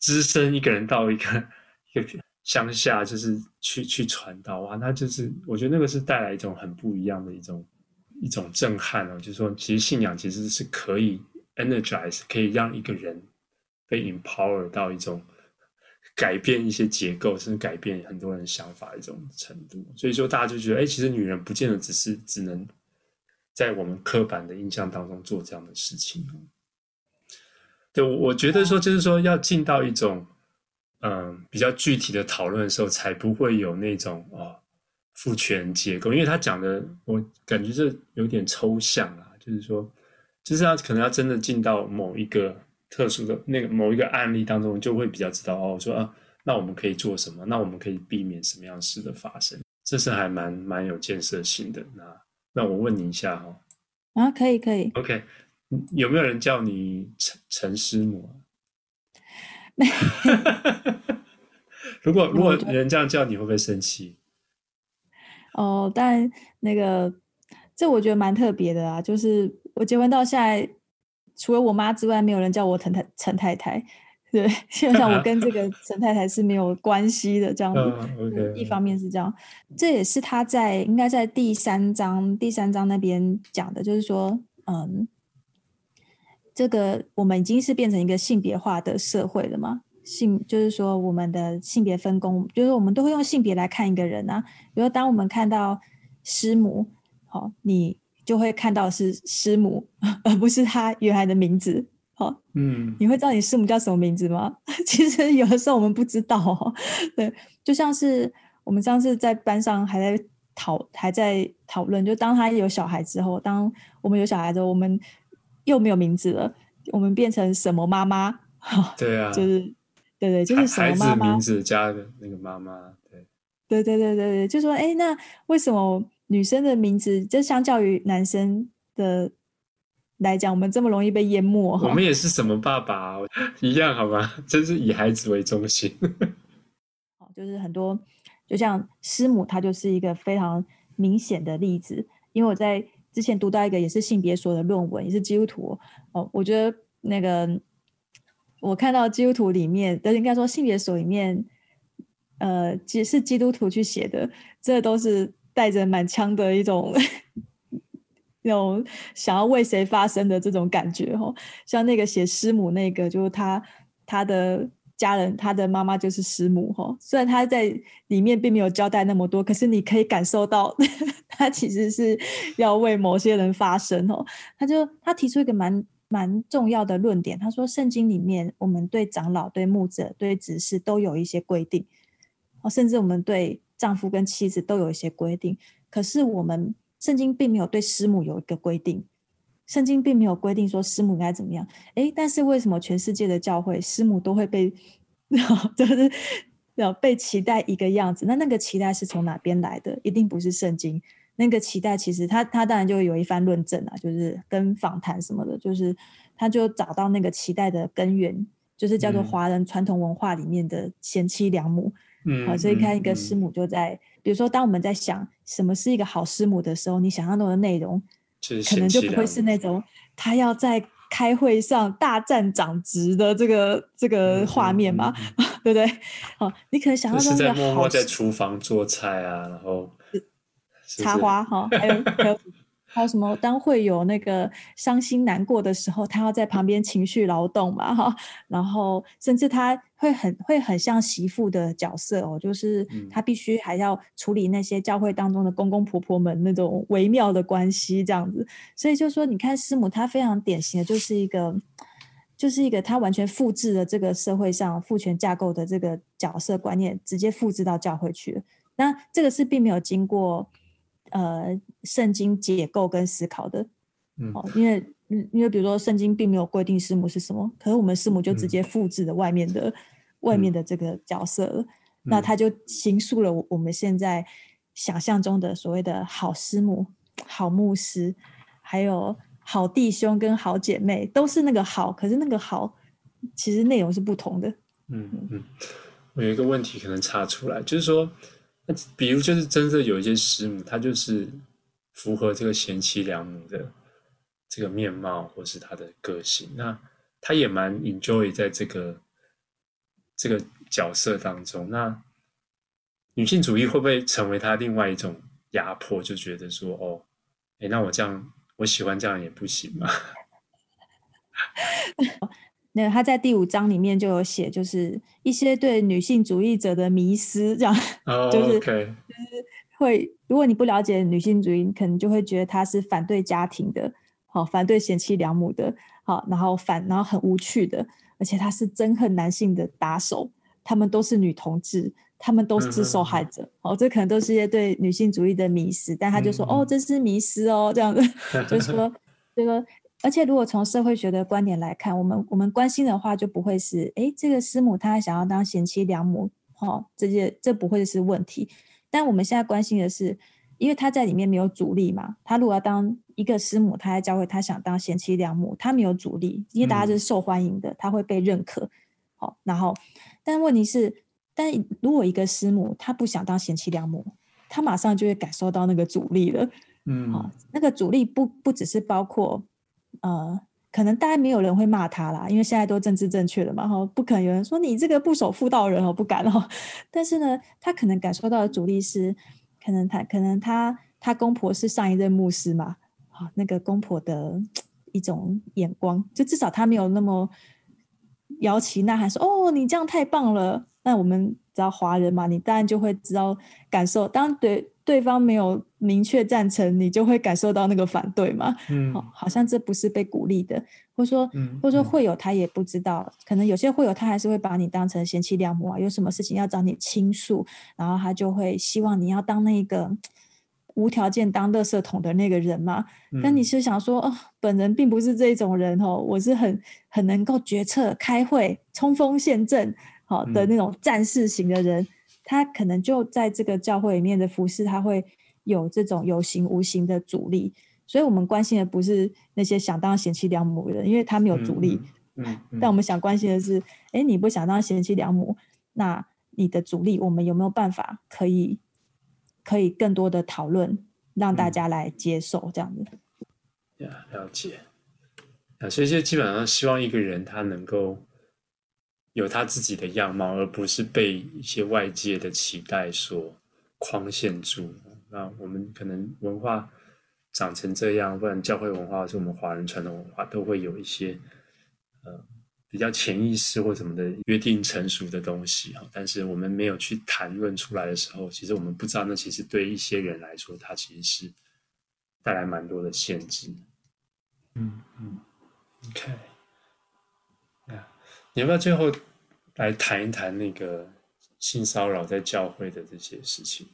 只身一个人到一个一个乡下，就是去去传道啊，那就是我觉得那个是带来一种很不一样的一种。一种震撼哦，就是说，其实信仰其实是可以 energize，可以让一个人被 empower 到一种改变一些结构，甚至改变很多人想法的一种程度。所以说，大家就觉得，哎，其实女人不见得只是只能在我们刻板的印象当中做这样的事情。对，我觉得说，就是说，要进到一种嗯比较具体的讨论的时候，才不会有那种哦。父权结构，因为他讲的，我感觉这有点抽象啊。就是说，就是要可能要真的进到某一个特殊的那个某一个案例当中，就会比较知道哦，说啊，那我们可以做什么？那我们可以避免什么样事的发生？这是还蛮蛮有建设性的。那那我问你一下哈、哦，啊，可以可以，OK，有没有人叫你陈陈师母？如果如果人这样叫你，会不会生气？哦，但那个，这我觉得蛮特别的啊。就是我结婚到现在，除了我妈之外，没有人叫我陈太陈太太。对，基本上我跟这个 陈太太是没有关系的。这样子，嗯一方面是这样，这也是他在应该在第三章第三章那边讲的，就是说，嗯，这个我们已经是变成一个性别化的社会了嘛。性就是说，我们的性别分工，就是我们都会用性别来看一个人啊。比如，当我们看到师母，好，你就会看到是师母，而不是他原来的名字。好，嗯，你会知道你师母叫什么名字吗？其实有的时候我们不知道哦。对，就像是我们上次在班上还在讨还在讨论，就当他有小孩之后，当我们有小孩之后，我们又没有名字了，我们变成什么妈妈？对啊，就是。对对，就是什么妈妈名字加的那个妈妈，对，对对对对对，就说哎，那为什么女生的名字就相较于男生的来讲，我们这么容易被淹没？我们也是什么爸爸一样，好吗？真是以孩子为中心。好，就是很多，就像师母，她就是一个非常明显的例子。因为我在之前读到一个也是性别所的论文，也是基督徒哦，我觉得那个。我看到基督徒里面，应该说性别所里面，呃，是基督徒去写的，这都是带着满腔的一种那种想要为谁发声的这种感觉哦。像那个写师母那个，就是他他的家人，他的妈妈就是师母哈。虽然他在里面并没有交代那么多，可是你可以感受到 他其实是要为某些人发声哦。他就他提出一个蛮。蛮重要的论点，他说圣经里面，我们对长老、对牧者、对执事都有一些规定，哦，甚至我们对丈夫跟妻子都有一些规定。可是我们圣经并没有对师母有一个规定，圣经并没有规定说师母应该怎么样。诶，但是为什么全世界的教会师母都会被，就是要被期待一个样子？那那个期待是从哪边来的？一定不是圣经。那个期待，其实他他当然就有一番论证啊，就是跟访谈什么的，就是他就找到那个期待的根源，就是叫做华人传统文化里面的贤妻良母。嗯，好，所以看一个师母就在，嗯、比如说当我们在想什么是一个好师母的时候，你想象中的内容，可能就不会是那种他要在开会上大战长职的这个这个画面嘛，对不对？好，你可能想象中的好，是在默默在厨房做菜啊，然后。插花哈，还有 还有还有什么？当会有那个伤心难过的时候，他要在旁边情绪劳动嘛哈。然后甚至他会很会很像媳妇的角色哦，就是他必须还要处理那些教会当中的公公婆婆们那种微妙的关系这样子。所以就说，你看师母，她非常典型的就是一个就是一个他完全复制了这个社会上父权架构的这个角色观念，直接复制到教会去了。那这个是并没有经过呃圣经解构跟思考的，嗯，因为因为比如说圣经并没有规定师母是什么，可是我们师母就直接复制了外面的、嗯、外面的这个角色了，嗯、那他就形塑了我们现在想象中的所谓的好师母、好牧师，还有。好弟兄跟好姐妹都是那个好，可是那个好其实内容是不同的。嗯嗯，我有一个问题可能查出来，就是说，那比如就是真的有一些师母，她就是符合这个贤妻良母的这个面貌，或是她的个性，那她也蛮 enjoy 在这个这个角色当中。那女性主义会不会成为她另外一种压迫？就觉得说，哦，哎，那我这样。我喜欢这样也不行吗？那他在第五章里面就有写，就是一些对女性主义者的迷思，这样，oh, 就是 okay. 就是会，如果你不了解女性主义，可能就会觉得她是反对家庭的，好，反对贤妻良母的，好，然后反，然后很无趣的，而且她是憎恨男性的打手，他们都是女同志。他们都是受害者，哦，这可能都是一些对女性主义的迷思，但他就说，嗯、哦，这是迷思哦，这样子，就是说，这个，而且如果从社会学的观点来看，我们我们关心的话，就不会是，哎，这个师母她想要当贤妻良母，哦，这些这不会是问题，但我们现在关心的是，因为她在里面没有阻力嘛，她如果要当一个师母，她在教会，她想当贤妻良母，她没有阻力，因为大家是受欢迎的，她会被认可，好，然后，但问题是。但如果一个师母她不想当贤妻良母，她马上就会感受到那个阻力了。嗯，好，那个阻力不不只是包括，呃，可能大概没有人会骂他啦，因为现在都政治正确了嘛，哈，不可能有人说你这个不守妇道人哦，不敢哦。但是呢，他可能感受到的阻力是，可能他可能他，他公婆是上一任牧师嘛，啊，那个公婆的一种眼光，就至少他没有那么摇旗呐喊说，哦，你这样太棒了。那我们只要华人嘛，你当然就会知道感受。当对对方没有明确赞成，你就会感受到那个反对嘛。嗯，好像这不是被鼓励的，或者说，嗯、或者说会有他也不知道，嗯、可能有些会有他还是会把你当成贤妻良母啊，有什么事情要找你倾诉，然后他就会希望你要当那个无条件当垃圾桶的那个人嘛。嗯、但你是想说，哦，本人并不是这种人哦，我是很很能够决策、开会、冲锋陷阵。好的那种战士型的人，嗯、他可能就在这个教会里面的服侍，他会有这种有形无形的阻力。所以，我们关心的不是那些想当贤妻良母的人，因为他没有阻力。嗯嗯嗯、但我们想关心的是，哎，你不想当贤妻良母，那你的阻力，我们有没有办法可以可以更多的讨论，让大家来接受这样子？呀，了解。啊，所以就基本上希望一个人他能够。有他自己的样貌，而不是被一些外界的期待所框限住。那我们可能文化长成这样，不然教会文化或是我们华人传统文化都会有一些呃比较潜意识或什么的约定成熟的东西哈。但是我们没有去谈论出来的时候，其实我们不知道，那其实对一些人来说，它其实是带来蛮多的限制。嗯嗯，OK。你要不要最后来谈一谈那个性骚扰在教会的这些事情？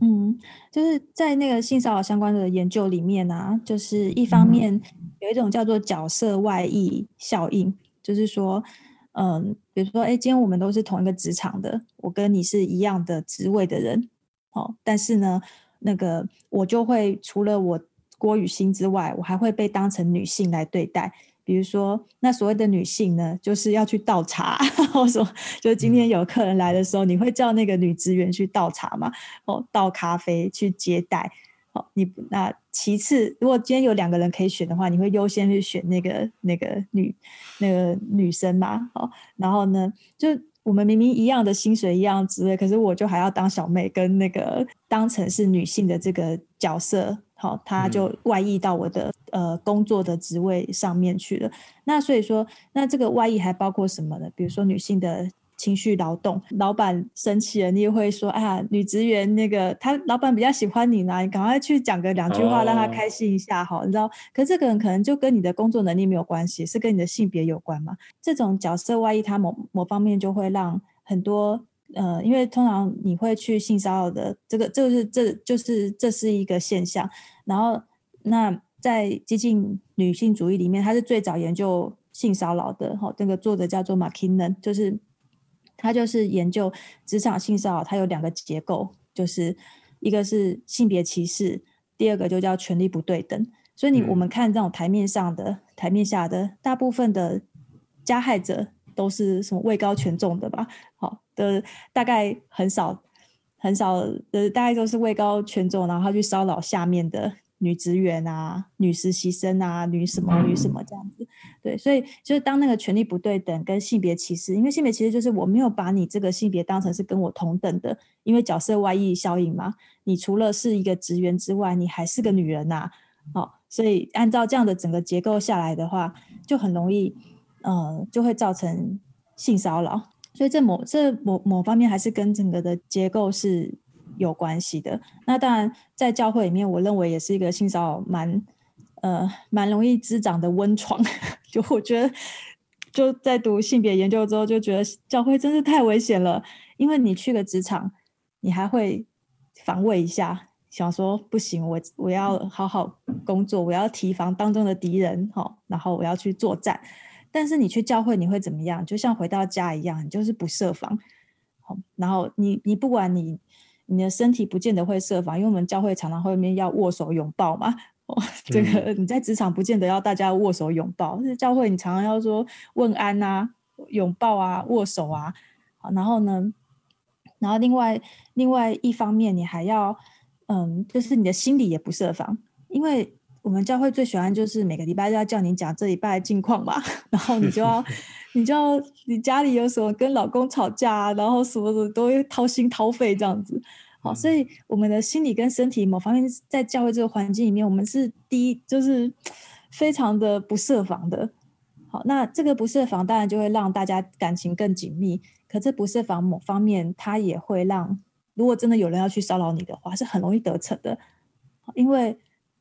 嗯，就是在那个性骚扰相关的研究里面啊，就是一方面有一种叫做角色外溢效应，就是说，嗯，比如说，哎，今天我们都是同一个职场的，我跟你是一样的职位的人，哦，但是呢，那个我就会除了我郭雨欣之外，我还会被当成女性来对待。比如说，那所谓的女性呢，就是要去倒茶。我说，就是今天有客人来的时候，你会叫那个女职员去倒茶吗？哦，倒咖啡去接待。哦，你那其次，如果今天有两个人可以选的话，你会优先去选那个那个女那个女生嘛？哦，然后呢，就我们明明一样的薪水，一样的职位，可是我就还要当小妹，跟那个当成是女性的这个角色。好，他就外溢到我的、嗯、呃工作的职位上面去了。那所以说，那这个外溢还包括什么呢？比如说女性的情绪劳动。老板生气了，你也会说：“哎呀，女职员那个他老板比较喜欢你呢，你赶快去讲个两句话让他开心一下，好，你知道？可这个人可能就跟你的工作能力没有关系，是跟你的性别有关嘛？这种角色外溢，他某某方面就会让很多呃，因为通常你会去性骚扰的这个，就是这就是这是一个现象。然后那在激进女性主义里面，它是最早研究。性骚扰的哈，那个作者叫做 McKinnon，就是他就是研究职场性骚扰，它有两个结构，就是一个是性别歧视，第二个就叫权力不对等。所以你我们看这种台面上的、嗯、台面下的，大部分的加害者都是什么位高权重的吧？好的，大概很少很少的，大概都是位高权重，然后去骚扰下面的。女职员啊，女实习生啊，女什么女什么这样子，对，所以就是当那个权力不对等跟性别歧视，因为性别歧视就是我没有把你这个性别当成是跟我同等的，因为角色外溢效应嘛，你除了是一个职员之外，你还是个女人呐、啊，哦，所以按照这样的整个结构下来的话，就很容易，呃，就会造成性骚扰，所以这某这某某方面还是跟整个的结构是。有关系的，那当然在教会里面，我认为也是一个性骚扰蛮呃蛮容易滋长的温床。就我觉得，就在读性别研究之后，就觉得教会真是太危险了。因为你去了职场，你还会防卫一下，想说不行，我我要好好工作，我要提防当中的敌人，齁，然后我要去作战。但是你去教会，你会怎么样？就像回到家一样，你就是不设防。好，然后你你不管你。你的身体不见得会设防，因为我们教会常常会面要握手拥抱嘛。哦，这个你在职场不见得要大家握手拥抱，但是教会你常常要说问安啊、拥抱啊、握手啊。好，然后呢，然后另外另外一方面，你还要嗯，就是你的心理也不设防，因为我们教会最喜欢就是每个礼拜都要叫你讲这礼拜的近况嘛，然后你就要。你就要你家里有什么跟老公吵架啊，然后什么的都会掏心掏肺这样子，好，所以我们的心理跟身体某方面在教会这个环境里面，我们是第一就是 非常的不设防的。好，那这个不设防当然就会让大家感情更紧密，可这不设防某方面它也会让，如果真的有人要去骚扰你的话，是很容易得逞的，因为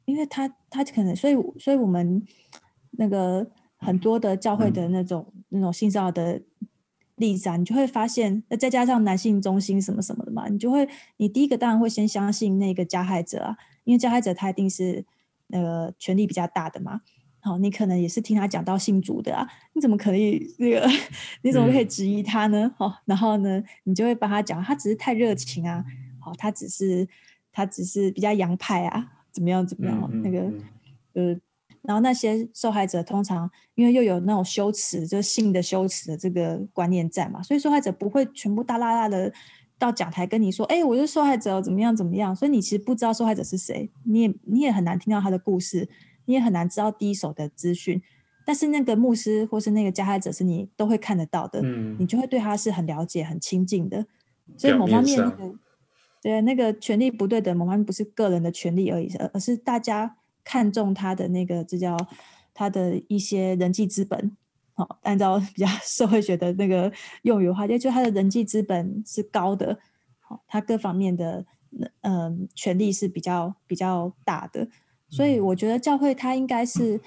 因为他他可能，所以所以我们那个。很多的教会的那种、嗯、那种性骚扰的例子啊，你就会发现，那再加上男性中心什么什么的嘛，你就会，你第一个当然会先相信那个加害者啊，因为加害者他一定是那个权力比较大的嘛。好，你可能也是听他讲到信主的啊，你怎么可以那个，你怎么可以质疑他呢？好、嗯，然后呢，你就会帮他讲，他只是太热情啊，好，他只是他只是比较洋派啊，怎么样怎么样，那个呃。然后那些受害者通常因为又有那种羞耻，就是性的羞耻的这个观念在嘛，所以受害者不会全部大啦啦的到讲台跟你说，哎，我是受害者，怎么样怎么样。所以你其实不知道受害者是谁，你也你也很难听到他的故事，你也很难知道第一手的资讯。但是那个牧师或是那个加害者是你都会看得到的，嗯，你就会对他是很了解、很亲近的。所以某方面那个对那个权力不对等，某方面不是个人的权利而已，而而是大家。看重他的那个，这叫他的一些人际资本。好，按照比较 社会学的那个用语的话，就就他的人际资本是高的。好，他各方面的嗯、呃、权力是比较比较大的。所以我觉得教会他应该是，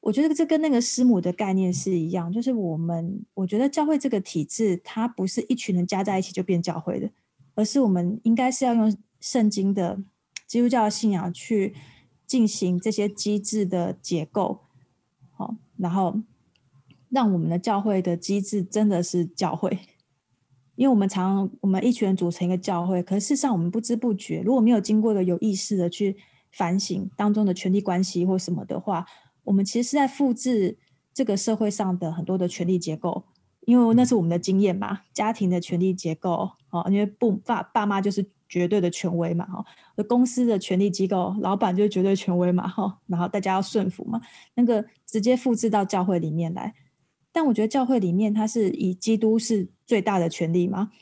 我觉得这跟那个师母的概念是一样，就是我们我觉得教会这个体制，它不是一群人加在一起就变教会的，而是我们应该是要用圣经的基督教信仰去。进行这些机制的结构，好，然后让我们的教会的机制真的是教会，因为我们常我们一群人组成一个教会，可是事实上我们不知不觉，如果没有经过一个有意识的去反省当中的权力关系或什么的话，我们其实是在复制这个社会上的很多的权力结构，因为那是我们的经验嘛，家庭的权力结构，哦，因为不爸爸妈就是。绝对的权威嘛，哈，公司的权力机构，老板就是绝对权威嘛，哈，然后大家要顺服嘛，那个直接复制到教会里面来。但我觉得教会里面它是以基督是最大的权利嘛，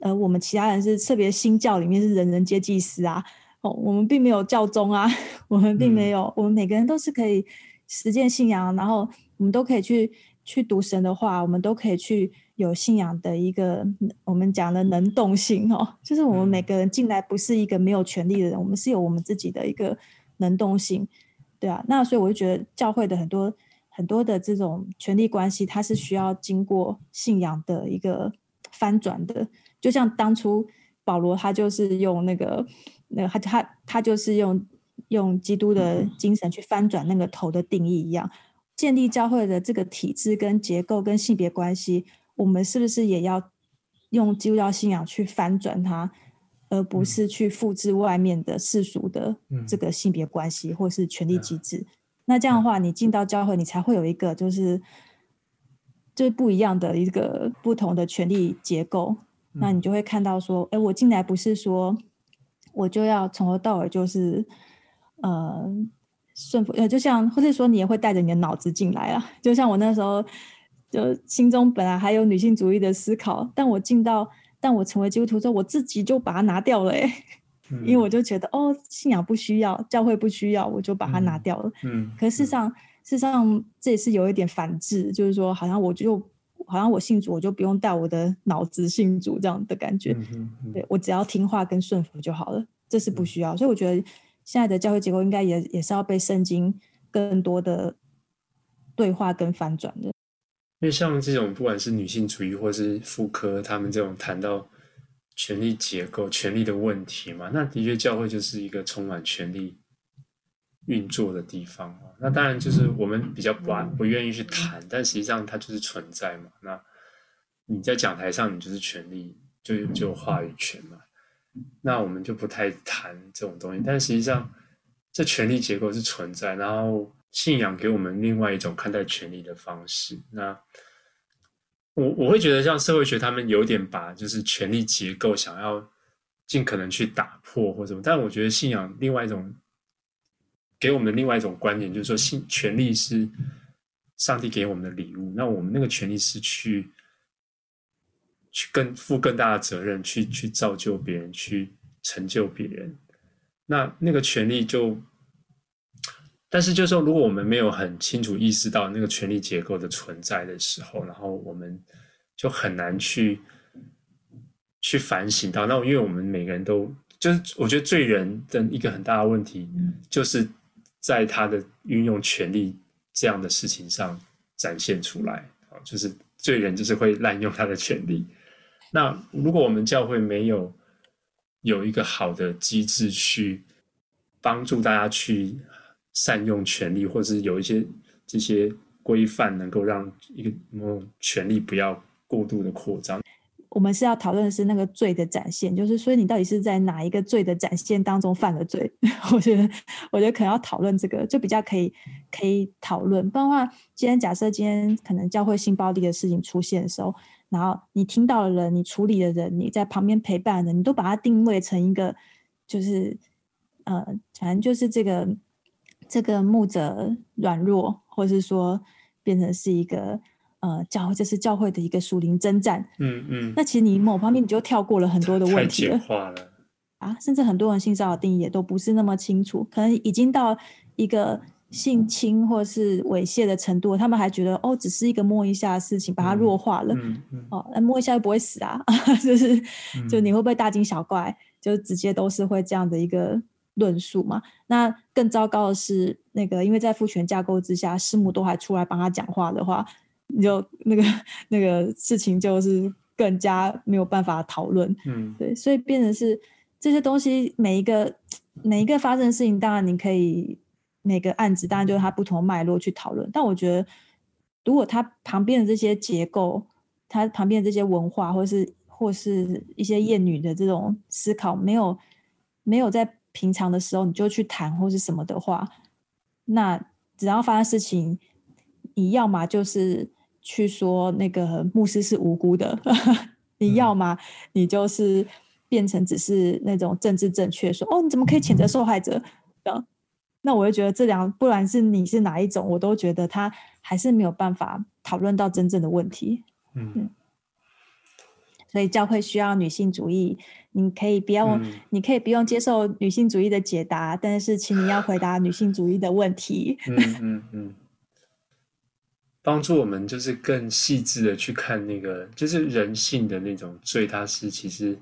呃，我们其他人是特别新教里面是人人皆祭司啊，哦，我们并没有教宗啊，我们并没有，嗯、我们每个人都是可以实践信仰，然后我们都可以去去读神的话，我们都可以去有信仰的一个我们讲的能动性哦，就是我们每个人进来不是一个没有权利的人，我们是有我们自己的一个能动性，对啊。那所以我就觉得教会的很多很多的这种权力关系，它是需要经过信仰的一个翻转的。就像当初保罗他就是用那个那个他他他就是用用基督的精神去翻转那个头的定义一样，建立教会的这个体制跟结构跟性别关系。我们是不是也要用基督教信仰去翻转它，而不是去复制外面的世俗的这个性别关系或是权力机制？那这样的话，你进到教会，你才会有一个就是就是不一样的一个不同的权力结构。那你就会看到说，哎，我进来不是说我就要从头到尾就是呃顺服，呃，就像或者说你也会带着你的脑子进来啊，就像我那时候。就心中本来还有女性主义的思考，但我进到，但我成为基督徒之后，我自己就把它拿掉了，哎、嗯，因为我就觉得哦，信仰不需要，教会不需要，我就把它拿掉了。嗯，可事实上，事实上这也是有一点反制，就是说，好像我就，好像我信主，我就不用带我的脑子信主这样的感觉。嗯嗯、对，我只要听话跟顺服就好了，这是不需要。所以我觉得现在的教会结构应该也也是要被圣经更多的对话跟翻转的。因为像这种不管是女性主义或是妇科，他们这种谈到权力结构、权力的问题嘛，那的确教会就是一个充满权力运作的地方。那当然就是我们比较不不愿意去谈，但实际上它就是存在嘛。那你在讲台上，你就是权力，就就话语权嘛。那我们就不太谈这种东西，但实际上这权力结构是存在，然后。信仰给我们另外一种看待权力的方式。那我我会觉得，像社会学他们有点把就是权力结构想要尽可能去打破或者什么，但我觉得信仰另外一种给我们的另外一种观点，就是说信权力是上帝给我们的礼物。那我们那个权力是去去更负更大的责任，去去造就别人，去成就别人。那那个权利就。但是，就是说，如果我们没有很清楚意识到那个权力结构的存在的时候，然后我们就很难去去反省到。那因为我们每个人都就是，我觉得罪人的一个很大的问题，就是在他的运用权力这样的事情上展现出来啊，就是罪人就是会滥用他的权力。那如果我们教会没有有一个好的机制去帮助大家去。善用权力，或者是有一些这些规范，能够让一个某种权力不要过度的扩张。我们是要讨论的是那个罪的展现，就是所以你到底是在哪一个罪的展现当中犯了罪？我觉得，我觉得可能要讨论这个，就比较可以可以讨论。不然的话，今天假设今天可能教会性暴力的事情出现的时候，然后你听到的人，你处理的人，你在旁边陪伴的人，你都把它定位成一个，就是呃，反正就是这个。这个牧者软弱，或是说变成是一个呃教，这是教会的一个属灵征战。嗯嗯。那其实你某方面你就跳过了很多的问题了。太简化了。啊，甚至很多人性骚扰定义也都不是那么清楚，可能已经到一个性侵或是猥亵的程度，他们还觉得哦，只是一个摸一下的事情，把它弱化了。嗯嗯。哦，那摸一下又不会死啊，就是就你会不会大惊小怪？就直接都是会这样的一个。论述嘛，那更糟糕的是，那个因为在父权架构之下，师母都还出来帮他讲话的话，你就那个那个事情就是更加没有办法讨论。嗯，对，所以变成是这些东西，每一个每一个发生的事情，当然你可以每个案子，当然就是它不同脉络去讨论。但我觉得，如果它旁边的这些结构，它旁边的这些文化，或是或是一些厌女的这种思考，没有没有在。平常的时候你就去谈或是什么的话，那只要发生事情，你要么就是去说那个牧师是无辜的，你要么你就是变成只是那种政治正确，说哦你怎么可以谴责受害者？那我就觉得这两，不管是你是哪一种，我都觉得他还是没有办法讨论到真正的问题。嗯。嗯所以教会需要女性主义，你可以不用，嗯、你可以不用接受女性主义的解答，但是请你要回答女性主义的问题。嗯嗯嗯。帮助我们就是更细致的去看那个，就是人性的那种罪，它是其实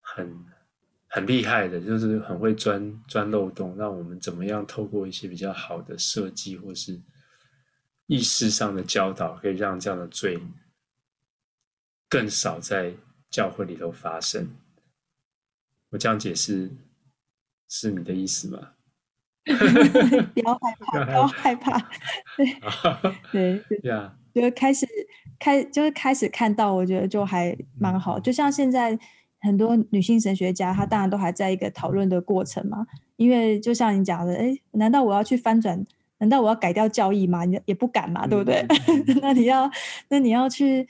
很很厉害的，就是很会钻钻漏洞，让我们怎么样透过一些比较好的设计或是意识上的教导，可以让这样的罪更少在教会里头发生。我这样解释是你的意思吗？不要害怕，不要害怕。对 对对，Yeah. 就开始开，就是开始看到，我觉得就还蛮好。就像现在很多女性神学家，她当然都还在一个讨论的过程嘛。因为就像你讲的，哎，难道我要去翻转？难道我要改掉教义吗？你也不敢嘛，对不对？那你要，那你要去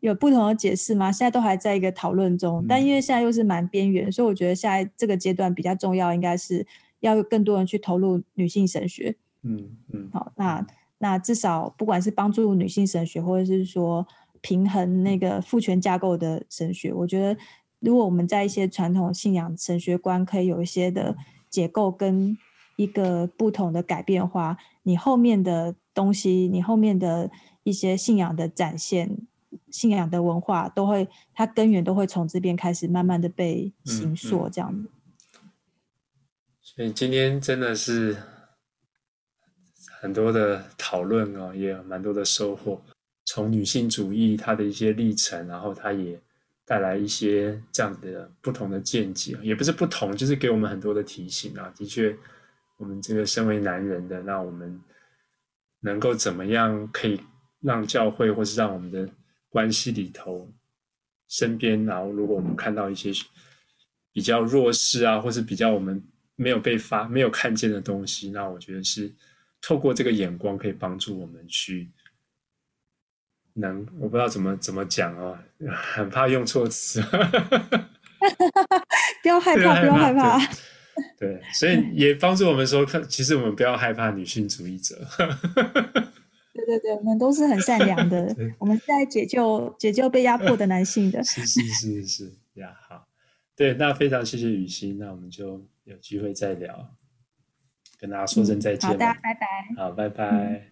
有不同的解释吗？现在都还在一个讨论中，但因为现在又是蛮边缘，所以我觉得现在这个阶段比较重要，应该是。要有更多人去投入女性神学，嗯嗯，好，那那至少不管是帮助女性神学，或者是说平衡那个父权架构的神学，我觉得如果我们在一些传统信仰神学观可以有一些的结构跟一个不同的改变的话，你后面的东西，你后面的一些信仰的展现、信仰的文化，都会它根源都会从这边开始慢慢的被形塑，这样子。嗯嗯所以今天真的是很多的讨论哦，也有蛮多的收获。从女性主义它的一些历程，然后它也带来一些这样子的不同的见解，也不是不同，就是给我们很多的提醒啊。的确，我们这个身为男人的，那我们能够怎么样可以让教会，或是让我们的关系里头，身边，然后如果我们看到一些比较弱势啊，或是比较我们。没有被发、没有看见的东西，那我觉得是透过这个眼光，可以帮助我们去能，我不知道怎么怎么讲哦，很怕用错词。不要害怕，不要害怕。对，所以也帮助我们说，其实我们不要害怕女性主义者。对对对，我们都是很善良的，我们是在解救解救被压迫的男性的。是是是是呀，好，对，那非常谢谢雨欣，那我们就。有机会再聊，跟大家说声再见。嗯，好的，拜拜。好，拜拜。嗯